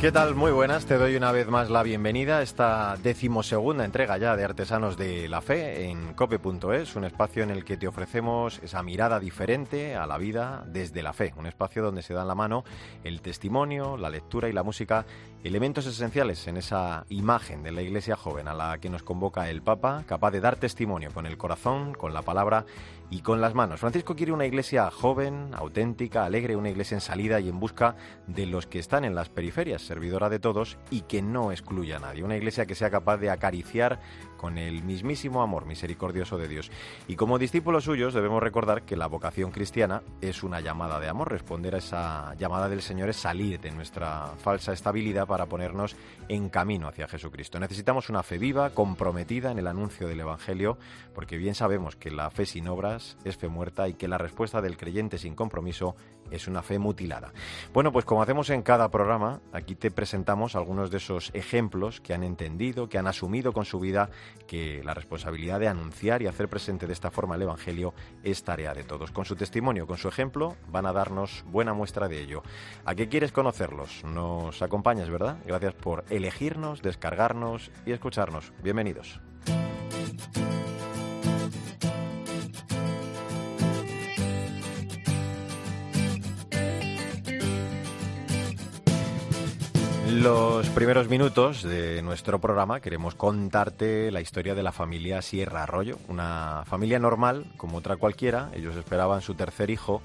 ¿Qué tal? Muy buenas. Te doy una vez más la bienvenida a esta decimosegunda entrega ya de Artesanos de la Fe en cope.es, un espacio en el que te ofrecemos esa mirada diferente a la vida desde la fe, un espacio donde se dan la mano el testimonio, la lectura y la música, elementos esenciales en esa imagen de la Iglesia joven a la que nos convoca el Papa, capaz de dar testimonio con el corazón, con la palabra y con las manos. Francisco quiere una iglesia joven, auténtica, alegre, una iglesia en salida y en busca de los que están en las periferias, servidora de todos y que no excluya a nadie. Una iglesia que sea capaz de acariciar con el mismísimo amor misericordioso de Dios. Y como discípulos suyos debemos recordar que la vocación cristiana es una llamada de amor. Responder a esa llamada del Señor es salir de nuestra falsa estabilidad para ponernos en camino hacia Jesucristo. Necesitamos una fe viva, comprometida en el anuncio del Evangelio, porque bien sabemos que la fe sin obras es fe muerta y que la respuesta del creyente sin compromiso es una fe mutilada. Bueno, pues como hacemos en cada programa, aquí te presentamos algunos de esos ejemplos que han entendido, que han asumido con su vida que la responsabilidad de anunciar y hacer presente de esta forma el Evangelio es tarea de todos. Con su testimonio, con su ejemplo, van a darnos buena muestra de ello. ¿A qué quieres conocerlos? Nos acompañas, ¿verdad? Gracias por elegirnos, descargarnos y escucharnos. Bienvenidos. Los primeros minutos de nuestro programa queremos contarte la historia de la familia Sierra Arroyo, una familia normal como otra cualquiera. Ellos esperaban su tercer hijo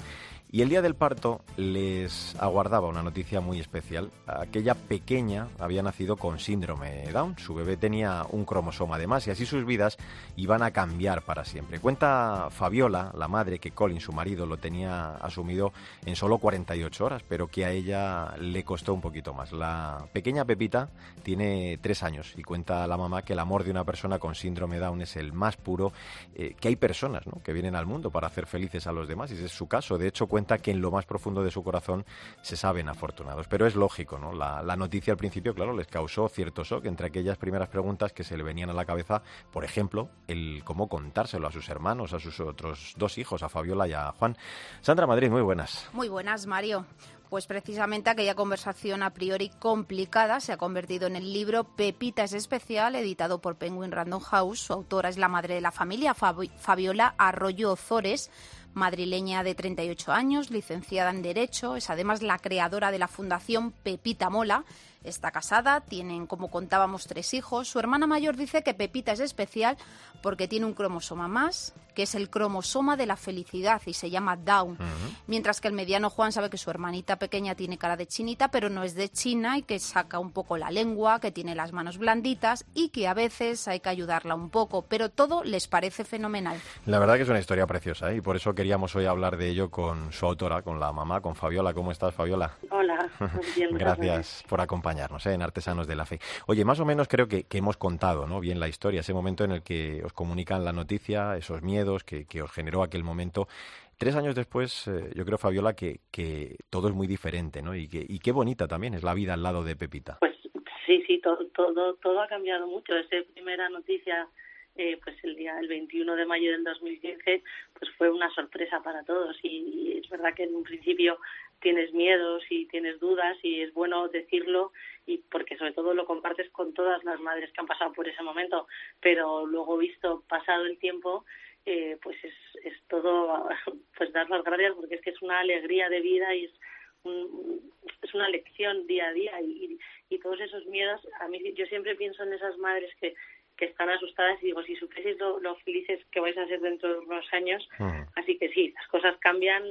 y el día del parto les aguardaba una noticia muy especial. Aquella pequeña había nacido con síndrome Down. Su bebé tenía un cromosoma de más y así sus vidas iban a cambiar para siempre. Cuenta Fabiola, la madre, que Colin, su marido, lo tenía asumido en solo 48 horas, pero que a ella le costó un poquito más. La pequeña Pepita tiene tres años y cuenta la mamá que el amor de una persona con síndrome Down es el más puro, eh, que hay personas que vienen al mundo para hacer felices a los demás y ese es su caso. De hecho, cuenta que en lo más profundo de su corazón se saben afortunados. Pero es lógico, ¿no? La, noticia al principio, claro, les causó cierto shock entre aquellas primeras preguntas que se le venían a la cabeza, por ejemplo, el cómo contárselo a sus hermanos, a sus otros dos hijos, a Fabiola y a Juan. Sandra Madrid, muy buenas. Muy buenas, Mario. Pues precisamente aquella conversación a priori complicada se ha convertido en el libro Pepita es especial, editado por Penguin Random House. Su autora es la madre de la familia, Fabiola Arroyo Ozores, madrileña de 38 años, licenciada en Derecho, es además la creadora de la Fundación Pepita Mola. Está casada, tienen, como contábamos, tres hijos. Su hermana mayor dice que Pepita es especial porque tiene un cromosoma más, que es el cromosoma de la felicidad y se llama Down. Mientras que el mediano Juan sabe que su hermanita pequeña tiene cara de chinita, pero no es de China y que saca un poco la lengua, que tiene las manos blanditas y que a veces hay que ayudarla un poco, pero todo les parece fenomenal. La verdad que es una historia preciosa ¿eh? y por eso queríamos hoy hablar de ello con su autora, con la mamá, con Fabiola. ¿Cómo estás, Fabiola? Hola, bien, gracias por acompañarnos ¿eh? en Artesanos de la Fe. Oye, más o menos creo que, que hemos contado ¿no? bien la historia, ese momento en el que os comunican la noticia, esos miedos que, os generó aquel momento. Tres años después, eh, yo creo, Fabiola, que, que, todo es muy diferente, ¿no? Y, que, y qué bonita también es la vida al lado de Pepita. Pues sí, sí, todo, todo, todo ha cambiado mucho. Esa primera noticia, eh, pues el día el 21 de mayo del 2015, pues fue una sorpresa para todos. y es verdad que en un principio tienes miedos y tienes dudas y es bueno decirlo y porque sobre todo lo compartes con todas las madres que han pasado por ese momento, pero luego visto pasado el tiempo eh, pues es, es todo pues dar las gracias porque es que es una alegría de vida y es es una lección día a día y, y, todos esos miedos a mí yo siempre pienso en esas madres que que están asustadas y digo, si supieseis lo, lo, felices que vais a ser dentro de unos años, así que sí, las cosas cambian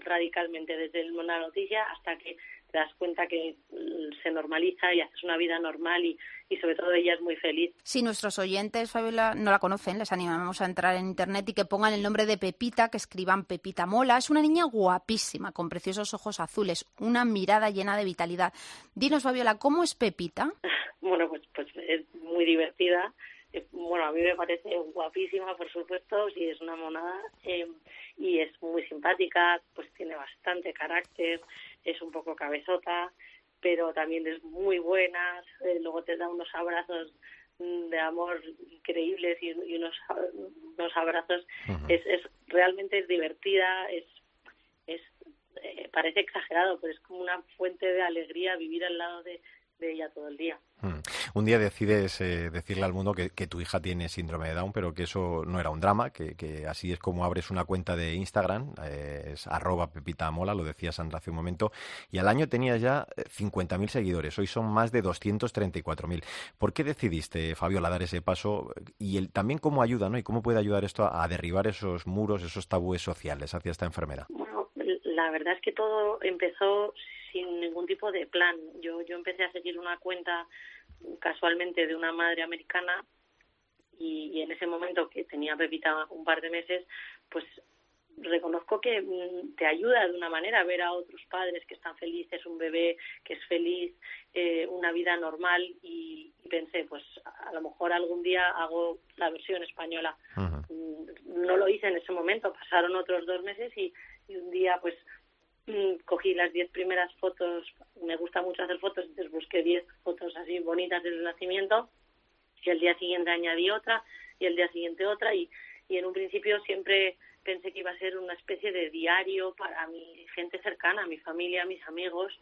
radicalmente desde una noticia hasta que te das cuenta que mm, se normaliza y haces una vida normal y, y sobre todo ella es muy feliz. Si nuestros oyentes, Fabiola, no la conocen, les animamos a entrar en internet y que pongan el nombre de Pepita, que escriban Pepita Mola. Es una niña guapísima, con preciosos ojos azules, una mirada llena de vitalidad. Dinos, Fabiola, ¿cómo es Pepita? Bueno, pues, pues es muy divertida. Eh, bueno, a mí me parece guapísima, por supuesto, si es una monada, eh, y es muy simpática, pues tiene bastante carácter, es un poco cabezota, pero también es muy buena, eh, luego te da unos abrazos mm, de amor increíbles y, unos, unos abrazos. es, es realmente es divertida, es, es eh, parece exagerado, pero es como una fuente de alegría vivir al lado de, de ella todo el día. Hmm. Un día decides eh, decirle al mundo que, tu hija tiene síndrome de Down, pero que eso no era un drama, que, así es como abres una cuenta de Instagram, eh, es arroba Pepita Mola, lo decía Sandra hace un momento, y al año tenías ya 50.000 seguidores, hoy son más de 234.000. ¿Por qué decidiste, Fabiola, dar ese paso? Y el, también cómo ayuda, ¿no? Y cómo puede ayudar esto a, a derribar esos muros, esos tabúes sociales hacia esta enfermedad. Bueno, la verdad es que todo empezó sin ningún tipo de plan. Yo, yo empecé a seguir una cuenta casualmente de una madre americana y, en ese momento que tenía Pepita un par de meses, pues reconozco que mm, te ayuda de una manera a ver a otros padres que están felices, un bebé que es feliz, eh, una vida normal y, pensé, pues a lo mejor algún día hago la versión española. Mm, no lo hice en ese momento, pasaron otros dos meses y, y un día pues cogí las diez primeras fotos, me gusta mucho hacer fotos, entonces busqué diez fotos así bonitas del nacimiento y el día siguiente añadí otra y el día siguiente otra y, y en un principio siempre pensé que iba a ser una especie de diario para mi gente cercana, mi familia, mis amigos,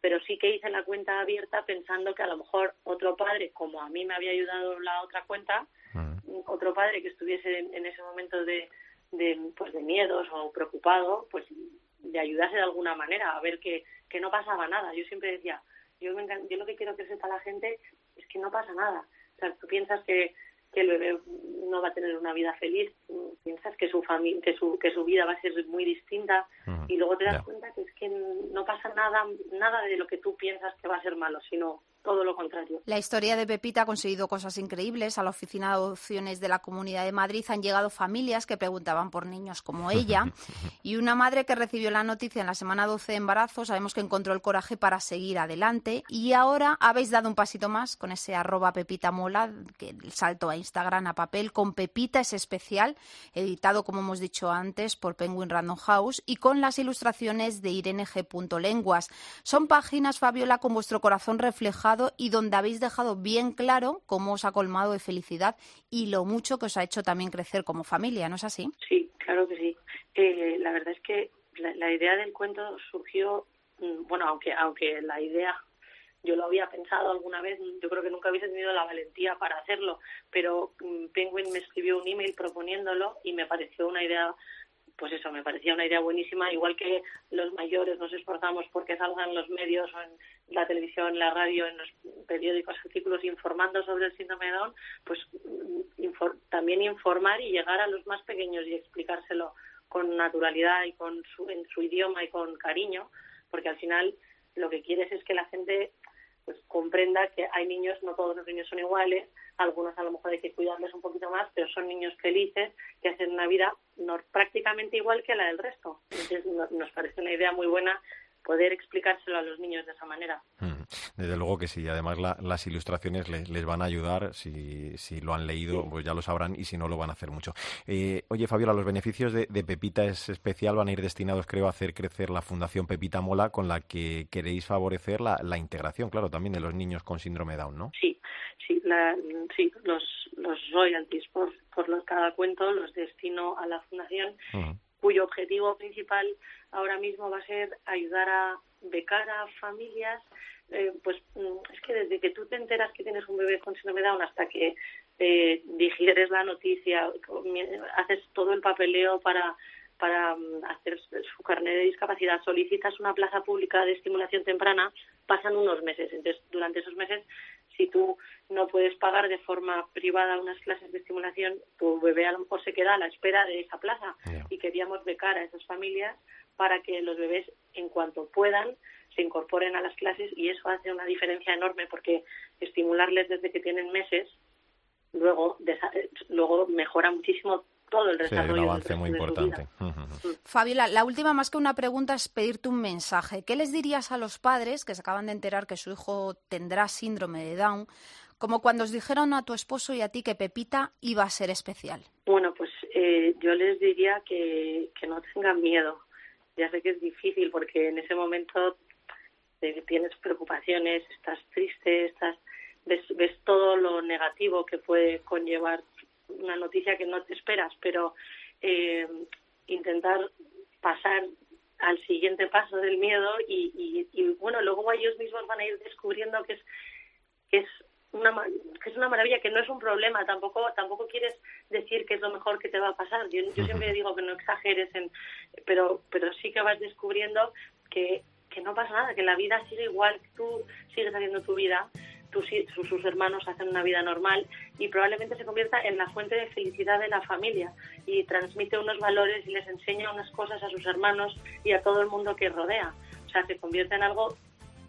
pero sí que hice la cuenta abierta pensando que a lo mejor otro padre, como a mí me había ayudado la otra cuenta, mm. otro padre que estuviese en, en ese momento de, de, pues de miedos o preocupado, pues de ayudarse de alguna manera, a ver que, que no pasaba nada. Yo siempre decía, yo, me yo lo que quiero que sepa la gente es que no pasa nada. O sea, tú piensas que, que el bebé no va a tener una vida feliz, piensas que su familia, que su, que su vida va a ser muy distinta y luego te das cuenta que es que no pasa nada, nada de lo que tú piensas que va a ser malo, sino todo lo contrario. La historia de Pepita ha conseguido cosas increíbles. A la Oficina de Adopciones de la Comunidad de Madrid han llegado familias que preguntaban por niños como ella. y una madre que recibió la noticia en la semana 12 de embarazo, sabemos que encontró el coraje para seguir adelante. Y ahora habéis dado un pasito más con ese arroba Pepita Mola, que el salto a Instagram a papel, con Pepita es especial, editado, como hemos dicho antes, por Penguin Random House y con las ilustraciones de Irene G. Lenguas. Son páginas, Fabiola, con vuestro corazón reflejado y donde habéis dejado bien claro cómo os ha colmado de felicidad y lo mucho que os ha hecho también crecer como familia, ¿no es así? Sí, claro que sí. Eh, la verdad es que la, idea del cuento surgió, mm, bueno, aunque, aunque la idea yo lo había pensado alguna vez, yo creo que nunca hubiese tenido la valentía para hacerlo, pero mm, Penguin me escribió un email proponiéndolo y me pareció una idea pues eso, me parecía una idea buenísima, igual que los mayores nos esforzamos porque salgan los medios o en la televisión, la radio, en los periódicos, artículos informando sobre el síndrome de Down, pues mm, también informar y llegar a los más pequeños y explicárselo con naturalidad y con su, en su idioma y con cariño, porque al final lo que quieres es que la gente pues comprenda que hay niños, no todos los niños son iguales, algunos a lo mejor hay que cuidarles un poquito más, pero son niños felices que hacen una vida no, prácticamente igual que la del resto. Entonces nos parece una idea muy buena poder explicárselo a los niños de esa manera. Mm, desde luego que sí, además las ilustraciones les, van a ayudar, si, si lo han leído pues ya lo sabrán y si no lo van a hacer mucho. Eh, oye Fabiola, los beneficios de, Pepita es especial, van a ir destinados creo a hacer crecer la Fundación Pepita Mola con la que queréis favorecer la, integración, claro, también de los niños con síndrome Down, ¿no? Sí, sí, sí los, los royalties por, por los, cada cuento los destino a la Fundación cuyo objetivo principal ahora mismo va a ser ayudar a becar a familias, eh, pues mm, es que desde que tú te enteras que tienes un bebé con síndrome Down hasta que eh, digieres la noticia, haces todo el papeleo para para mm, hacer su carnet de discapacidad, solicitas una plaza pública de estimulación temprana, pasan unos meses. Entonces, durante esos meses, si tú no puedes pagar de forma privada unas clases de estimulación, tu bebé a lo mejor se queda a la espera de esa plaza. Y queríamos becar a esas familias para que los bebés, en cuanto puedan, se incorporen a las clases y eso hace una diferencia enorme porque estimularles desde que tienen meses luego luego mejora muchísimo todo el desarrollo. Sí, un avance muy importante. Fabiola, la última más que una pregunta es pedirte un mensaje. ¿Qué les dirías a los padres que se acaban de enterar que su hijo tendrá síndrome de Down, como cuando os dijeron a tu esposo y a ti que Pepita iba a ser especial? Bueno, pues eh, yo les diría que, que no tengan miedo. Ya sé que es difícil porque en ese momento tienes preocupaciones, estás triste, estás ves, ves todo lo negativo que puede conllevar una noticia que no te esperas, pero eh, intentar pasar al siguiente paso del miedo y, y, bueno, luego ellos mismos van a ir descubriendo que es, que es una que es una maravilla que no es un problema tampoco tampoco quieres decir que es lo mejor que te va a pasar. Yo, yo siempre digo que no exageres en pero pero sí que vas descubriendo que que no pasa nada que la vida sigue igual tú sigues haciendo tu vida tus, sus hermanos hacen una vida normal y probablemente se convierta en la fuente de felicidad de la familia y transmite unos valores y les enseña unas cosas a sus hermanos y a todo el mundo que rodea. O sea, se convierte en algo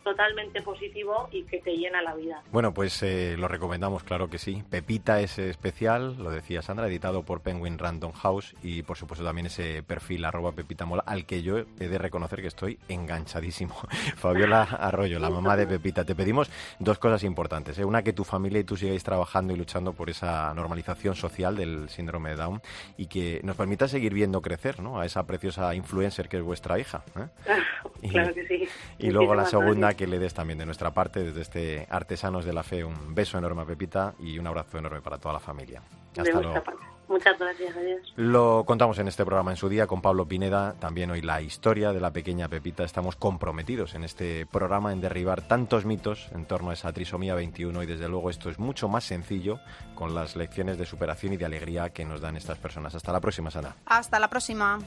totalmente positivo y que te llena la vida. Bueno, pues eh, lo recomendamos, claro que sí. Pepita es especial, lo decía Sandra, editado por Penguin Random House y por supuesto también ese perfil arroba Pepita Mola, al que yo he de reconocer que estoy enganchadísimo. Fabiola Arroyo, la mamá de Pepita, te pedimos dos cosas importantes. ¿eh? Una, que tu familia y tú sigáis trabajando y luchando por esa normalización social del síndrome de Down y que nos permita seguir viendo crecer ¿no? a esa preciosa influencer que es vuestra hija. ¿eh? claro que sí. Y luego la segunda, que le des también de nuestra parte, desde este Artesanos de la Fe, un beso enorme a Pepita y un abrazo enorme para toda la familia. Hasta luego. Muchas gracias, adiós. Lo contamos en este programa en su día con Pablo Pineda, también hoy la historia de la pequeña Pepita. Estamos comprometidos en este programa en derribar tantos mitos en torno a esa trisomía 21 y desde luego esto es mucho más sencillo con las lecciones de superación y de alegría que nos dan estas personas. Hasta la próxima, Sana. Hasta la próxima.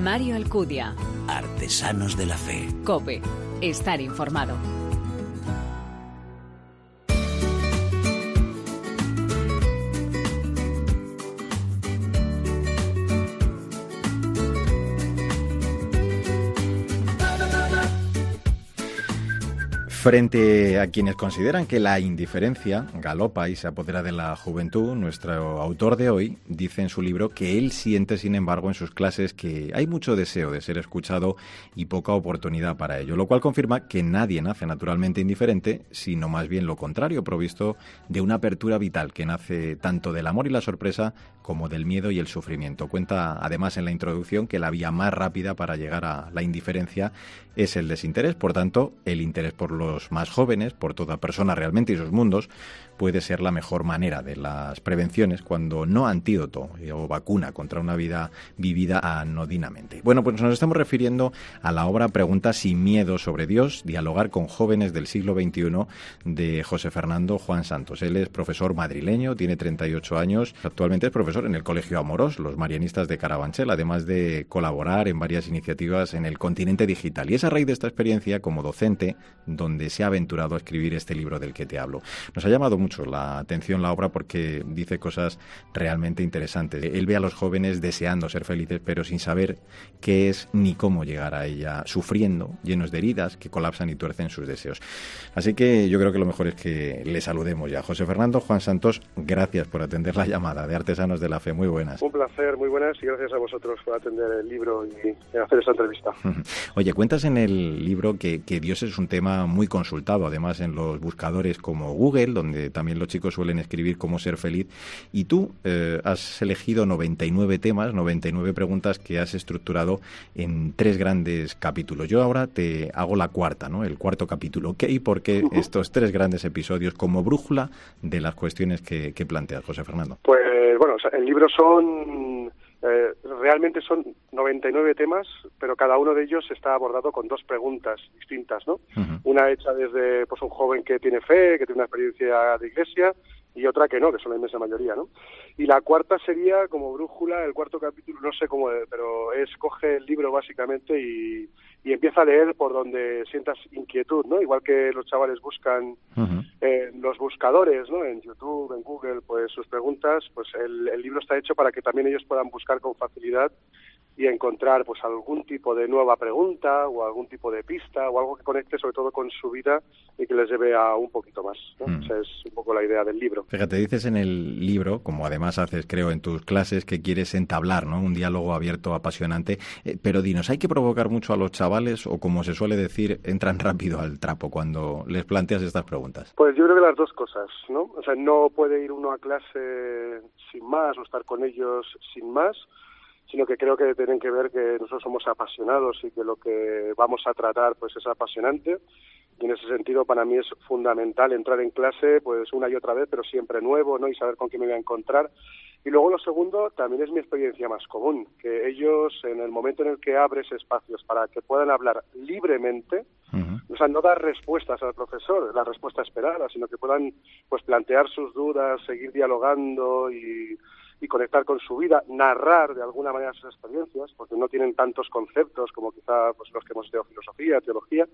Mario Alcudia. Artesanos de la Fe. Cope. Estar informado. Frente a quienes consideran que la indiferencia galopa y se apodera de la juventud, nuestro autor de hoy dice en su libro que él siente, sin embargo, en sus clases que hay mucho deseo de ser escuchado y poca oportunidad para ello, lo cual confirma que nadie nace naturalmente indiferente, sino más bien lo contrario, provisto de una apertura vital que nace tanto del amor y la sorpresa como del miedo y el sufrimiento. Cuenta además en la introducción que la vía más rápida para llegar a la indiferencia es el desinterés, por tanto, el interés por los más jóvenes, por toda persona realmente y sus mundos, puede ser la mejor manera de las prevenciones cuando no antídoto o vacuna contra una vida vivida anodinamente. Bueno, pues nos estamos refiriendo a la obra Preguntas sin miedo sobre Dios, dialogar con jóvenes del siglo XXI de José Fernando Juan Santos. Él es profesor madrileño, tiene 38 años, actualmente es profesor en el Colegio Amoros, los marianistas de Carabanchel, además de colaborar en varias iniciativas en el continente digital. Y es a raíz de esta experiencia como docente donde se ha aventurado a escribir este libro del que te hablo. Nos ha llamado mucho la atención la obra porque dice cosas realmente interesantes. Él ve a los jóvenes deseando ser felices, pero sin saber qué es ni cómo llegar a ella, sufriendo, llenos de heridas que colapsan y tuercen sus deseos. Así que yo creo que lo mejor es que le saludemos ya. José Fernando, Juan Santos, gracias por atender la llamada de Artesanos de la Fe. Muy buenas. Un placer, muy buenas y gracias a vosotros por atender el libro y hacer esta entrevista. Oye, cuentas en el libro que, que Dios es un tema muy consultado, además en los buscadores como Google, donde también los chicos suelen escribir cómo ser feliz. Y tú eh, has elegido 99 temas, 99 preguntas que has estructurado en tres grandes capítulos. Yo ahora te hago la cuarta, ¿no? El cuarto capítulo. ¿Qué y por qué estos tres grandes episodios como brújula de las cuestiones que, que planteas, José Fernando? Pues bueno, el libro son eh, realmente son 99 temas, pero cada uno de ellos está abordado con dos preguntas distintas, ¿no? Una hecha desde pues un joven que tiene fe, que tiene una experiencia de iglesia, y otra que no, que son la inmensa mayoría, ¿no? Y la cuarta sería como brújula, el cuarto capítulo, no sé cómo, pero es coge el libro básicamente y, y empieza a leer por donde sientas inquietud, ¿no? Igual que los chavales buscan en los buscadores, ¿no? En YouTube, en Google, pues sus preguntas, pues el, el libro está hecho para que también ellos puedan buscar con facilidad y encontrar pues algún tipo de nueva pregunta o algún tipo de pista o algo que conecte sobre todo con su vida y que les lleve a un poquito más. Mm. Esa es un poco la idea del libro. Fíjate, dices en el libro, como además haces creo en tus clases, que quieres entablar ¿no? un diálogo abierto, apasionante, eh, pero dinos, ¿hay que provocar mucho a los chavales o como se suele decir, entran rápido al trapo cuando les planteas estas preguntas? Pues yo creo que las dos cosas, ¿no? O sea, no puede ir uno a clase sin más o estar con ellos sin más sino que creo que tienen que ver que nosotros somos apasionados y que lo que vamos a tratar pues es apasionante Y en ese sentido, para mí es fundamental entrar en clase, pues una y otra vez, pero siempre nuevo, ¿no? Y saber con quién me voy a encontrar. Y luego lo segundo, también es mi experiencia más común, que ellos, en el momento en el que abres espacios para que puedan hablar libremente, o sea, no dar respuestas al profesor, la respuesta esperada, sino que puedan pues plantear sus dudas, seguir dialogando y, y conectar con su vida, narrar de alguna manera sus experiencias, porque no tienen tantos conceptos como quizá pues, los que hemos estudiado filosofía, teología,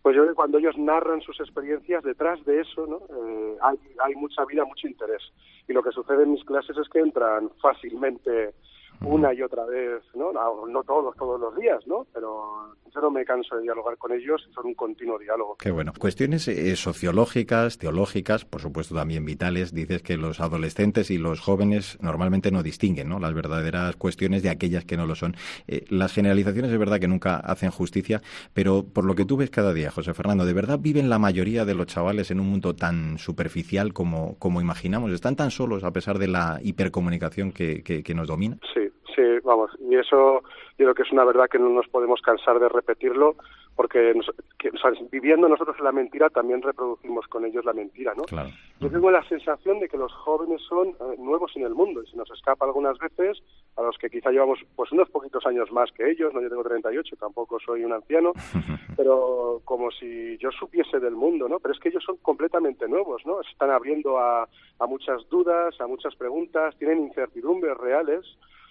pues yo creo que cuando ellos narran sus experiencias, detrás de eso ¿no? Eh, hay, hay mucha vida, mucho interés. Y lo que sucede en mis clases es que entran fácilmente una y otra vez, ¿no? No, todos, todos los días, ¿no? Pero yo no me canso de dialogar con ellos, son un continuo diálogo. Qué bueno. Cuestiones eh, sociológicas, teológicas, por supuesto también vitales. Dices que los adolescentes y los jóvenes normalmente no distinguen, ¿no? Las verdaderas cuestiones de aquellas que no lo son. Eh, las generalizaciones es verdad que nunca hacen justicia, pero por lo que tú ves cada día, José Fernando, ¿de verdad viven la mayoría de los chavales en un mundo tan superficial como, como imaginamos? ¿Están tan solos a pesar de la hipercomunicación que, que, que nos domina? Sí, Sí, vamos, y eso yo creo que es una verdad que no nos podemos cansar de repetirlo, porque viviendo nosotros la mentira también reproducimos con ellos la mentira, ¿no? Yo tengo la sensación de que los jóvenes son eh, nuevos en el mundo y se nos escapa algunas veces a los que quizá llevamos pues unos poquitos años más que ellos, no yo tengo 38, tampoco soy un anciano, pero como si yo supiese del mundo, ¿no? Pero es que ellos son completamente nuevos, ¿no? Se están abriendo a, a muchas dudas, a muchas preguntas, tienen incertidumbres reales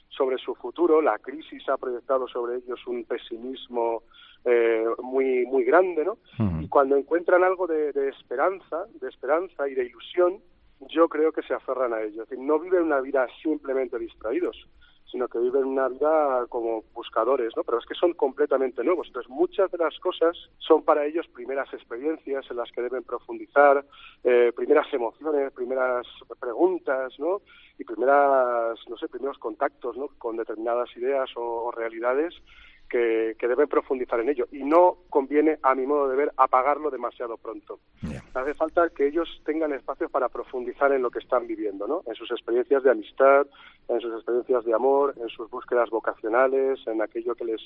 sobre su futuro. La crisis ha proyectado sobre ellos un pesimismo eh, muy muy grande, ¿no? Y cuando encuentran algo de, esperanza, de esperanza y de ilusión, yo creo que se aferran a ello. Es decir, no viven una vida simplemente distraídos, sino que viven una vida como buscadores, ¿no? Pero es que son completamente nuevos. Entonces, muchas de las cosas son para ellos primeras experiencias en las que deben profundizar, eh, primeras emociones, primeras preguntas, ¿no? Y primeras, no sé, primeros contactos, ¿no? Con determinadas ideas o realidades que, deben profundizar en ello. Y no conviene, a mi modo de ver, apagarlo demasiado pronto. Hace falta que ellos tengan espacio para profundizar en lo que están viviendo, ¿no? En sus experiencias de amistad, en sus experiencias de amor, en sus búsquedas vocacionales, en aquello que les,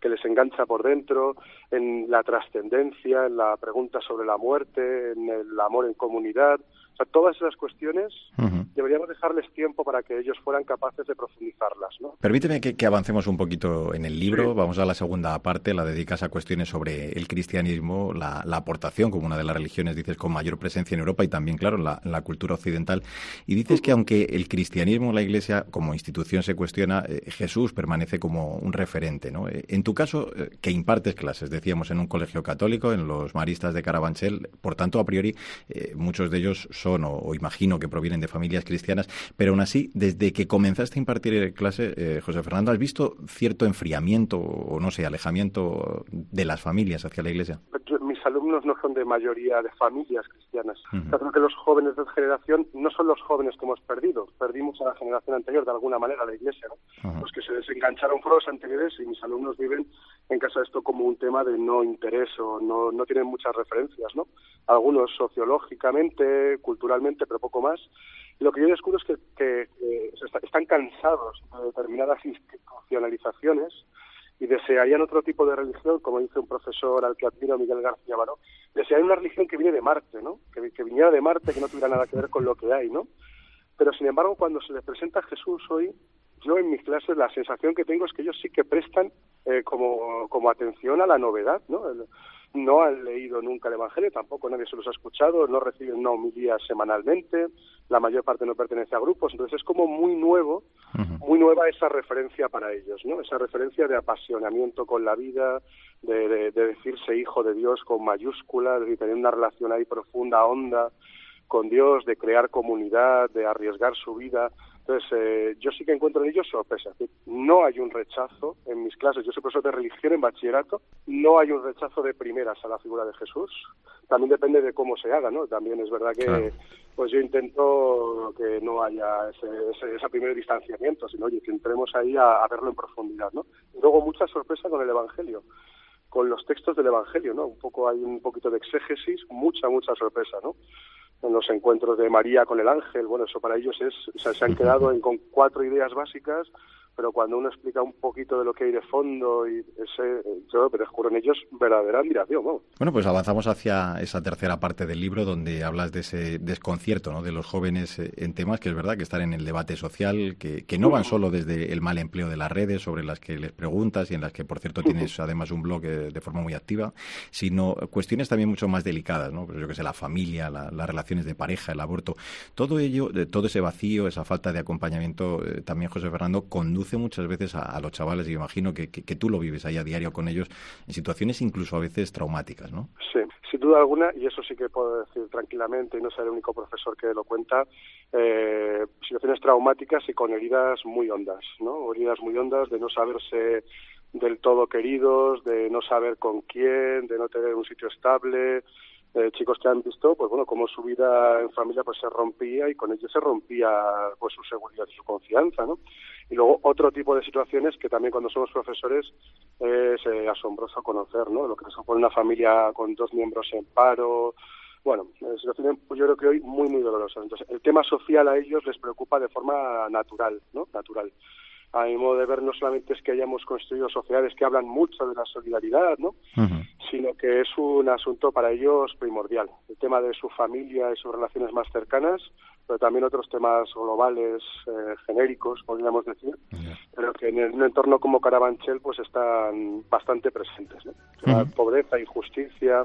que les engancha por dentro, en la trascendencia, en la pregunta sobre la muerte, en el amor en comunidad. O sea, todas esas cuestiones deberíamos dejarles tiempo para que ellos fueran capaces de profundizarlas. ¿no? Permíteme que, avancemos un poquito en el libro. Vamos a la segunda parte, la dedicas a cuestiones sobre el cristianismo, la, aportación como una de las religiones, dices, con mayor presencia en Europa y también, claro, en la, cultura occidental. Y dices que aunque el cristianismo, la Iglesia como institución se cuestiona, eh, Jesús permanece como un referente. ¿no? Eh, en tu caso, eh, que impartes clases, decíamos, en un colegio católico, en los maristas de Carabanchel, por tanto, a priori, muchos de ellos son o, imagino que provienen de familias cristianas, pero aún así, desde que comenzaste a impartir clase, eh, José Fernando, ¿has visto cierto enfriamiento o no sé, alejamiento de las familias hacia la Iglesia? mis alumnos no son de mayoría de familias cristianas. creo que los jóvenes de generación no son los jóvenes que hemos perdido. Perdimos a la generación anterior, de alguna manera, la Iglesia. Los que se desengancharon fueron los anteriores y mis alumnos viven en casa de esto como un tema de no interés o no, no tienen muchas referencias. ¿no? Algunos sociológicamente, culturalmente, pero poco más. Y lo que yo descubro es que, que están cansados de determinadas institucionalizaciones y desearían otro tipo de religión, como dice un profesor al que admiro, Miguel García Baró, desearían una religión que viene de Marte, ¿no? Que, que, viniera de Marte, que no tuviera nada que ver con lo que hay, ¿no? Pero sin embargo, cuando se les presenta a Jesús hoy, yo en mis clases la sensación que tengo es que ellos sí que prestan eh, como, como atención a la novedad, ¿no? no han leído nunca el Evangelio, tampoco nadie se los ha escuchado, no reciben una homilía semanalmente, la mayor parte no pertenece a grupos, entonces es como muy nuevo, muy nueva esa referencia para ellos, ¿no? Esa referencia de apasionamiento con la vida, de, decirse hijo de Dios con mayúsculas, de tener una relación ahí profunda, honda con Dios, de crear comunidad, de arriesgar su vida. Entonces, eh, yo sí que encuentro en ellos sorpresa. No hay un rechazo en mis clases. Yo soy profesor de religión en bachillerato. No hay un rechazo de primeras a la figura de Jesús. También depende de cómo se haga, ¿no? También es verdad que pues yo intento que no haya ese, ese, primer distanciamiento, sino oye, que entremos ahí a, verlo en profundidad, ¿no? Luego mucha sorpresa con el Evangelio con los textos del Evangelio, ¿no? Un poco hay un poquito de exégesis, mucha, mucha sorpresa, ¿no? En los encuentros de María con el ángel. Bueno, eso para ellos es, o sea, se han quedado en, con cuatro ideas básicas, pero cuando uno explica un poquito de lo que hay de fondo y ese, yo descubro en ellos verdadera admiración. Bueno, pues avanzamos hacia esa tercera parte del libro donde hablas de ese desconcierto ¿no? de los jóvenes eh, en temas que es verdad que están en el debate social, que, que no van solo desde el mal empleo de las redes sobre las que les preguntas y en las que, por cierto, tienes además un blog eh, de forma muy activa, sino cuestiones también mucho más delicadas, ¿no? Pues yo que sé, la familia, las relaciones de pareja, el aborto, todo ello, todo ese vacío, esa falta de acompañamiento, eh, también José Fernando, conduce muchas veces a, los chavales, y imagino que, que, tú lo vives ahí a diario con ellos, en situaciones incluso a veces traumáticas, ¿no? Sí, sin duda alguna, y eso sí que puedo decir tranquilamente, y no ser el único profesor que lo cuenta, eh, situaciones traumáticas y con heridas muy hondas, ¿no? Heridas muy hondas de no saberse del todo queridos, de no saber con quién, de no tener un sitio estable, eh, chicos que han visto, pues bueno, cómo su vida en familia pues se rompía y con ello se rompía pues su seguridad y su confianza, ¿no? Y luego otro tipo de situaciones que también cuando somos profesores es eh, asombroso conocer, ¿no? Lo que supone una familia con dos miembros en paro, bueno, situaciones pues yo creo que hoy muy muy dolorosas. Entonces, el tema social a ellos les preocupa de forma natural, ¿no? Natural a mi modo de ver, no solamente es que hayamos construido sociedades que hablan mucho de la solidaridad, ¿no? sino que es un asunto para ellos primordial. El tema de su familia y sus relaciones más cercanas, pero también otros temas globales, eh, genéricos, podríamos decir, pero que en un entorno como Carabanchel pues están bastante presentes. Pobreza, injusticia,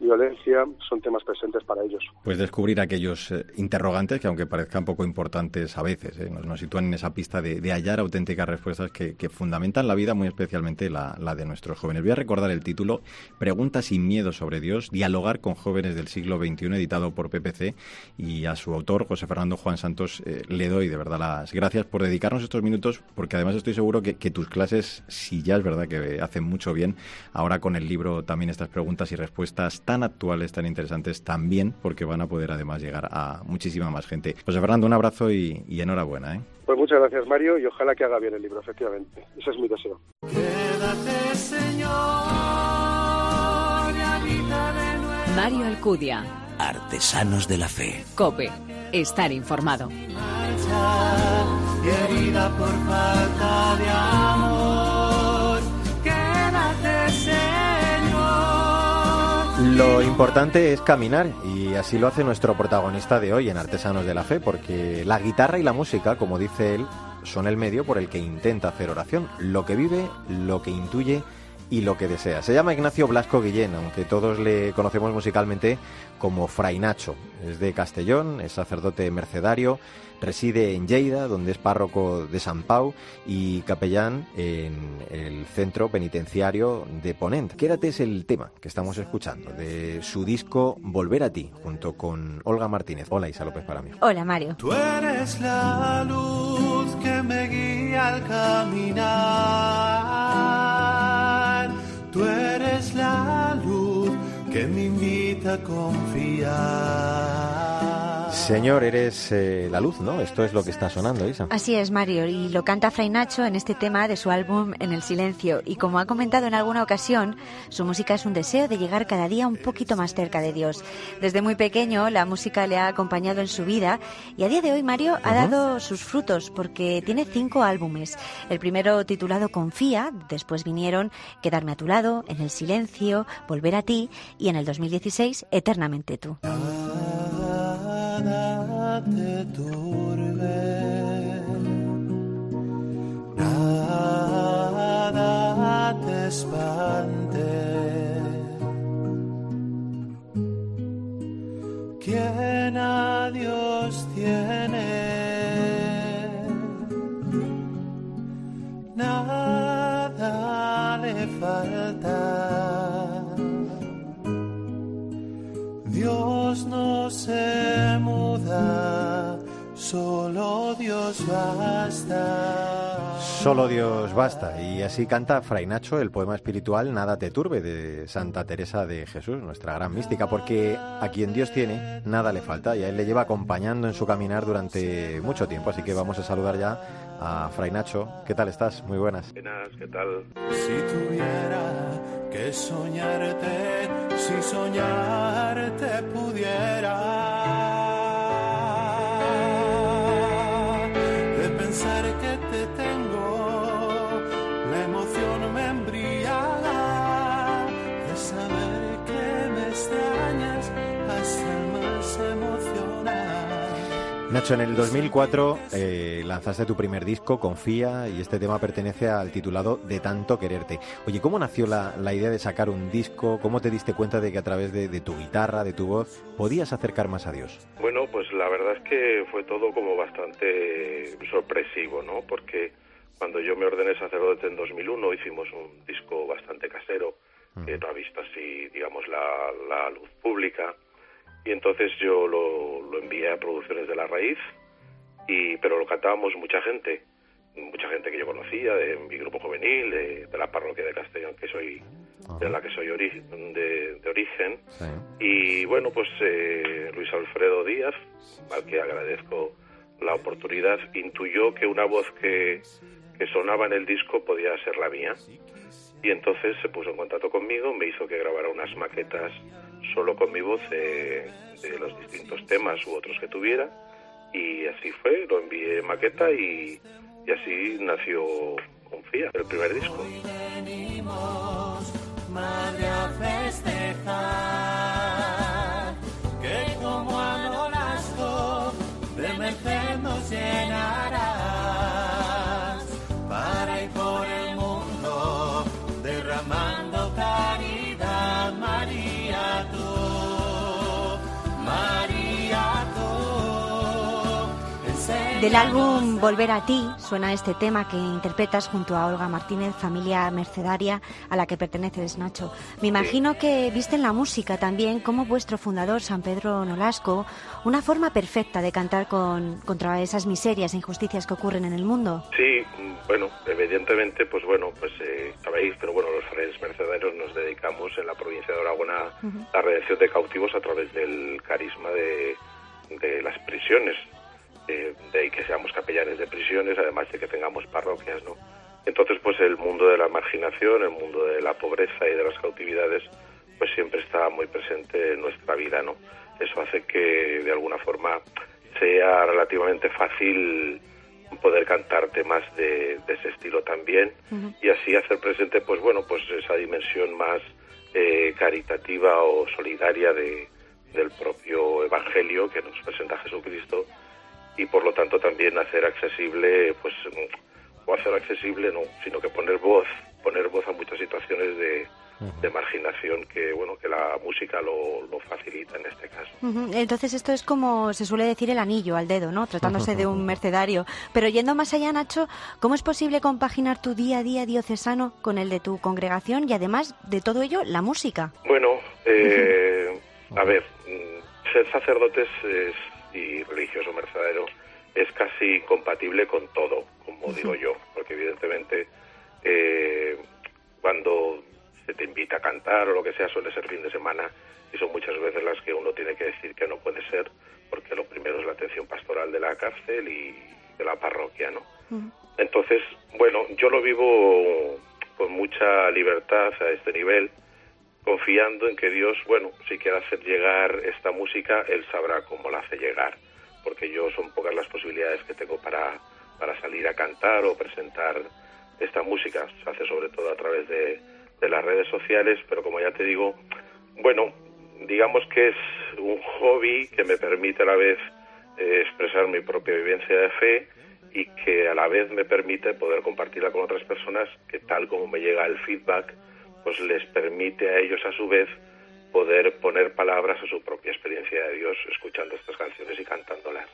violencia son temas presentes para ellos. Pues descubrir aquellos eh, interrogantes que, aunque parezcan poco importantes a veces, eh, nos, sitúan en esa pista de, hallar auténticas respuestas que, fundamentan la vida, muy especialmente la, de nuestros jóvenes. Voy a recordar el título, Preguntas sin miedo sobre Dios, dialogar con jóvenes del siglo XXI, editado por PPC, y a su autor, José Fernando Juan Santos, eh, le doy de verdad las gracias por dedicarnos estos minutos, porque además estoy seguro que, que tus clases, si ya es verdad que hacen mucho bien, ahora con el libro también estas preguntas y respuestas tan actuales, tan interesantes, también porque van a poder además llegar a muchísima más gente. José Fernando, un abrazo y, enhorabuena. ¿eh? Pues muchas gracias, Mario, y ojalá que haga bien el libro, efectivamente. Ese es mi deseo. Mario Alcudia. Artesanos de la Fe. Cope. Estar informado. por falta de Lo importante es caminar y así lo hace nuestro protagonista de hoy en Artesanos de la Fe, porque la guitarra y la música, como dice él, son el medio por el que intenta hacer oración, lo que vive, lo que intuye y lo que desea. Se llama Ignacio Blasco Guillén, aunque todos le conocemos musicalmente como Fray Nacho. Es de Castellón, es sacerdote mercedario, reside en Lleida, donde es párroco de San Pau y capellán en el centro penitenciario de Ponent. Quédate es el tema que estamos escuchando de su disco Volver a ti, junto con Olga Martínez. Hola Isa López para mí. Hola Mario. Tú eres la luz que me guía al caminar. Tú eres la luz que me invita a confiar. Señor, eres eh, la luz, ¿no? Esto es lo que está sonando, Isa. Así es, Mario, y lo canta Fray Nacho en este tema de su álbum En el Silencio. Y como ha comentado en alguna ocasión, su música es un deseo de llegar cada día un poquito más cerca de Dios. Desde muy pequeño, la música le ha acompañado en su vida y a día de hoy, Mario, ha dado sus frutos porque tiene cinco álbumes. El primero titulado Confía, después vinieron Quedarme a tu lado, En el Silencio, Volver a ti y en el 2016 Eternamente tú nada te turbe, nada te espante. Quien a Dios tiene, nada le falta. Dios no se muda, solo Dios basta. Solo Dios basta. Y así canta Fray Nacho el poema espiritual Nada te turbe de Santa Teresa de Jesús, nuestra gran mística, porque a quien Dios tiene, nada le falta y a él le lleva acompañando en su caminar durante mucho tiempo. Así que vamos a saludar ya a Fray Nacho. ¿Qué tal estás? Muy buenas. Buenas, ¿qué tal? Si tuviera que soñarte, si soñarte pudiera. Nacho, en el 2004 eh, lanzaste tu primer disco, Confía, y este tema pertenece al titulado De tanto quererte. Oye, ¿cómo nació la, idea de sacar un disco? ¿Cómo te diste cuenta de que a través de, tu guitarra, de tu voz, podías acercar más a Dios? Bueno, pues la verdad es que fue todo como bastante sorpresivo, ¿no? Porque cuando yo me ordené sacerdote en 2001 hicimos un disco bastante casero, que no ha visto así, digamos, la luz pública y entonces yo lo, envié a Producciones de la Raíz, y, pero lo cantábamos mucha gente, mucha gente que yo conocía, de mi grupo juvenil, de, la parroquia de Castellón, que soy, de la que soy de, origen. Y bueno, pues eh, Luis Alfredo Díaz, al que agradezco la oportunidad, intuyó que una voz que, que sonaba en el disco podía ser la mía. Y entonces se puso en contacto conmigo, me hizo que grabara unas maquetas solo con mi voz de, los distintos temas u otros que tuviera. Y así fue, lo envié maqueta y, así nació Confía, el primer disco. madre, a festejar, que como a de María. Del álbum Volver a ti suena este tema que interpretas junto a Olga Martínez, familia mercedaria a la que perteneces, Nacho. Me imagino que viste en la música también, como vuestro fundador, San Pedro Nolasco, una forma perfecta de cantar con, contra esas miserias e injusticias que ocurren en el mundo. Sí, bueno, evidentemente, pues bueno, pues eh, sabéis, pero bueno, los frailes mercedarios nos dedicamos en la provincia de Aragón a la redención de cautivos a través del carisma de, de las prisiones de, ahí que seamos capellanes de prisiones, además de que tengamos parroquias, ¿no? Entonces, pues el mundo de la marginación, el mundo de la pobreza y de las cautividades, pues siempre está muy presente en nuestra vida, ¿no? Eso hace que de alguna forma sea relativamente fácil poder cantar temas de, ese estilo también y así hacer presente, pues bueno, pues esa dimensión más eh, caritativa o solidaria de, del propio Evangelio que nos presenta Jesucristo y por lo tanto también hacer accesible, pues, o hacer accesible no, sino que poner voz, poner voz a muchas situaciones de, marginación que bueno que la música lo, facilita en este caso. Entonces esto es como se suele decir el anillo al dedo, ¿no? Tratándose de un mercedario. Pero yendo más allá, Nacho, ¿cómo es posible compaginar tu día a día diocesano con el de tu congregación y además de todo ello la música? Bueno, eh, a ver, mm, ser sacerdotes es y religioso mercedero es casi compatible con todo, como digo yo, porque evidentemente eh, cuando se te invita a cantar o lo que sea suele ser fin de semana y son muchas veces las que uno tiene que decir que no puede ser porque lo primero es la atención pastoral de la cárcel y de la parroquia, ¿no? Entonces, bueno, yo lo vivo con mucha libertad a este nivel confiando en que Dios, bueno, si quiere hacer llegar esta música, Él sabrá cómo la hace llegar, porque yo son pocas las posibilidades que tengo para, para salir a cantar o presentar esta música. Se hace sobre todo a través de, de las redes sociales, pero como ya te digo, bueno, digamos que es un hobby que me permite a la vez eh, expresar mi propia vivencia de fe y que a la vez me permite poder compartirla con otras personas que tal como me llega el feedback, pues les permite a ellos a su vez poder poner palabras a su propia experiencia de Dios escuchando estas canciones y cantándolas.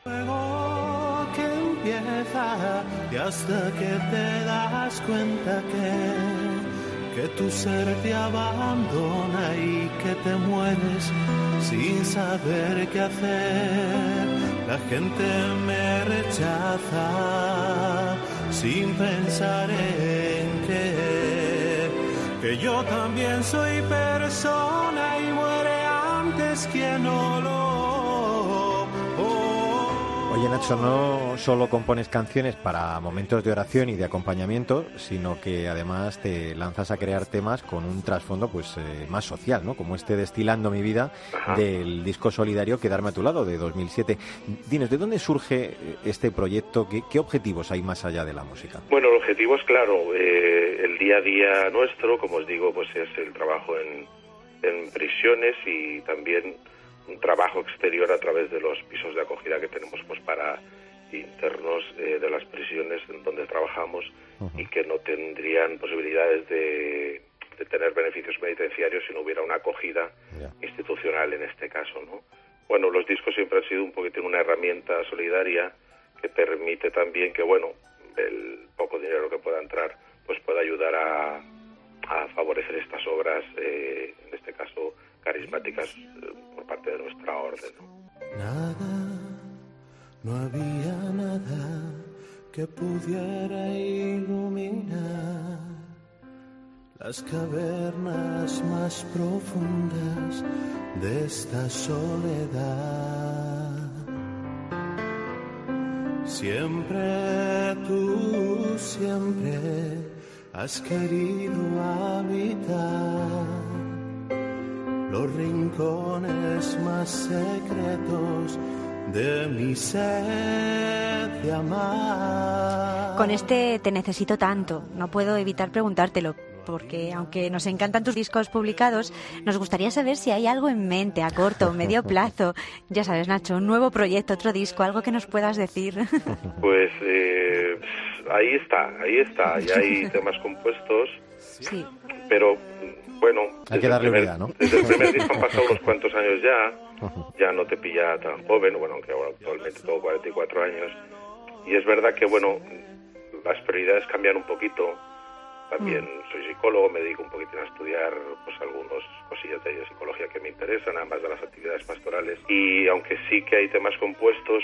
que empieza y hasta que te das cuenta que, que tu ser te abandona y que te mueres sin saber qué hacer. La gente me rechaza sin pensar en qué que yo también soy persona y muere antes que no lo. Nacho, no solo compones canciones para momentos de oración y de acompañamiento, sino que además te lanzas a crear temas con un trasfondo pues eh, más social, ¿no? Como este Destilando mi vida del disco solidario Quedarme a tu lado de 2007. Dinos, ¿de dónde surge eh, este proyecto? ¿Qué, objetivos hay más allá de la música? Bueno, el objetivo es claro. Eh el día a día nuestro, como os digo, pues es el trabajo en, en prisiones y también un trabajo exterior a través de los pisos de acogida que tenemos pues para internos eh, de las prisiones en donde trabajamos y que no tendrían posibilidades de, tener beneficios penitenciarios si no hubiera una acogida institucional en este caso, ¿no? Bueno, los discos siempre han sido un poquitín una herramienta solidaria que permite también que, bueno, el poco dinero que pueda entrar, pues pueda ayudar a, a favorecer estas obras, eh, en este caso carismáticas, eh, por parte de nuestra orden. Nada, no había nada que pudiera iluminar las cavernas más profundas de esta soledad. Siempre tú, siempre has querido habitar los rincones más secretos de mi sed de amar. Con este te necesito tanto, no puedo evitar preguntártelo porque aunque nos encantan tus discos publicados, nos gustaría saber si hay algo en mente a corto o medio plazo. Ya sabes, Nacho, un nuevo proyecto, otro disco, algo que nos puedas decir. Pues eh, ahí está, ahí está. Ya hay temas compuestos. Sí. Pero bueno, hay que darle vida, ¿no? Desde el primer disco han pasado unos cuantos años ya. Ya no te pilla tan joven, bueno, aunque ahora actualmente tengo 44 años. Y es verdad que, bueno, las prioridades cambian un poquito también mm. soy psicólogo, me dedico un poquitín a estudiar pues algunos cosillas de psicología que me interesan, ambas de las actividades pastorales. Y aunque sí que hay temas compuestos,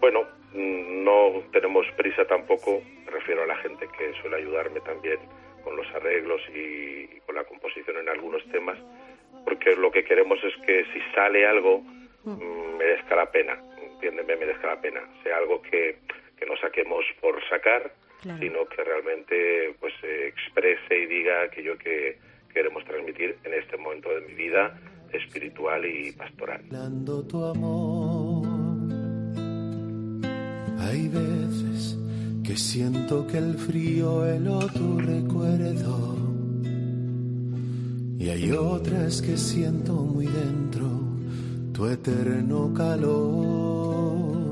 bueno, mm, no tenemos prisa tampoco, me refiero a la gente que suele ayudarme también con los arreglos y, con la composición en algunos temas, porque lo que queremos es que si sale algo, mm. merezca la pena, entiéndeme, merezca la pena, sea algo que, que no saquemos por sacar, sino que realmente pues exprese y diga aquello que queremos transmitir en este momento de mi vida espiritual y pastoral. tu amor. Hay veces que siento que el frío heló tu recuerdo y hay otras que siento muy dentro tu eterno calor.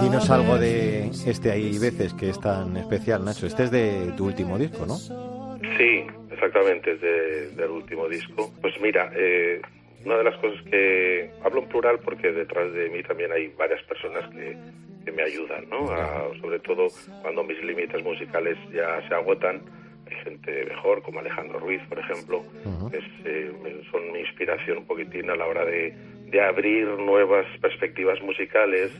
Dinos algo de este Hay veces que es tan especial, Nacho. Este es de tu último disco, ¿no? Sí, exactamente, es del último disco. Pues mira, eh, una de las cosas que hablo en plural porque detrás de mí también hay varias personas que, me ayudan, ¿no? sobre todo cuando mis límites musicales ya se agotan. Hay gente mejor, como Alejandro Ruiz, por ejemplo, que eh, son mi inspiración un poquitín a la hora de, de abrir nuevas perspectivas musicales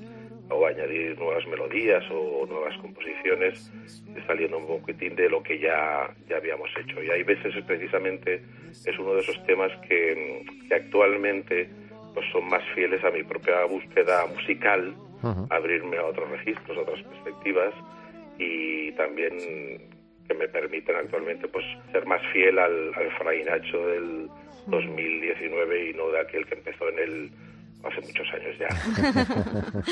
o añadir nuevas melodías o nuevas composiciones, saliendo un poquitín de lo que ya, ya habíamos hecho. Y hay veces precisamente es uno de esos temas que, actualmente pues son más fieles a mi propia búsqueda musical, abrirme a otros registros, a otras perspectivas y también que me permiten actualmente pues ser más fiel al, al Fray Nacho del 2019 y no de aquel que empezó en el hace muchos años ya.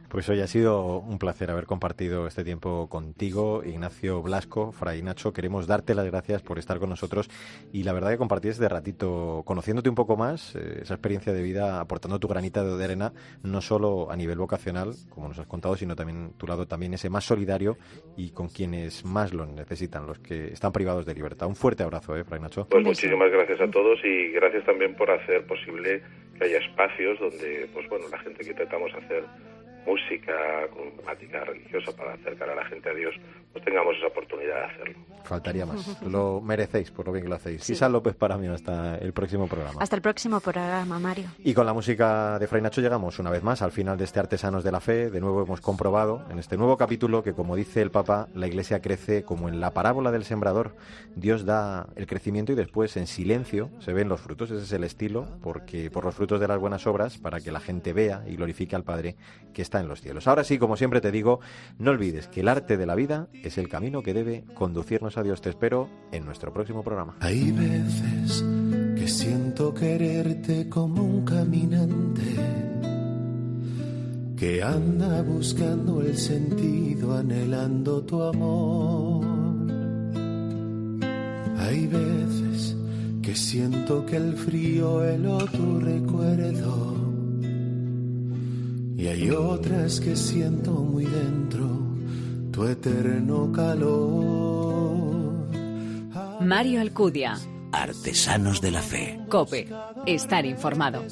pues hoy ha sido un placer haber compartido este tiempo contigo, Ignacio Blasco, Fray Nacho. Queremos darte las gracias por estar con nosotros y la verdad que compartir este ratito conociéndote un poco más, eh, esa experiencia de vida, aportando tu granita de arena, no solo a nivel vocacional, como nos has contado, sino también tu lado también ese más solidario y con quienes más lo necesitan, los que están privados de libertad. Un fuerte abrazo, ¿eh, Fray Nacho? Pues muchísimas gracias a todos y gracias también por hacer posible que haya espacios donde, pues bueno, la gente que intentamos hacer música con temática religiosa para acercar a la gente a Dios, pues tengamos esa oportunidad de hacerlo. Faltaría más. Lo merecéis por lo bien que lo hacéis. Sí. López para mí hasta el próximo programa. Hasta el próximo programa, Mario. Y con la música de Fray Nacho llegamos una vez más al final de este Artesanos de la Fe. De nuevo hemos comprobado en este nuevo capítulo que, como dice el Papa, la Iglesia crece como en la parábola del sembrador. Dios da el crecimiento y después en silencio se ven los frutos. Ese es el estilo, porque por los frutos de las buenas obras, para que la gente vea y glorifique al Padre que está en los cielos. Ahora sí, como siempre te digo, no olvides que el arte de la vida es el camino que debe conducirnos a Dios. Te espero en nuestro próximo programa. Hay veces que siento quererte como un caminante que anda buscando el sentido, anhelando tu amor. Hay veces que siento que el frío heló tu recuerdo hay otras que siento muy dentro tu eterno calor. Mario Alcudia. Artesanos de la Fe. Cope. Estar informado.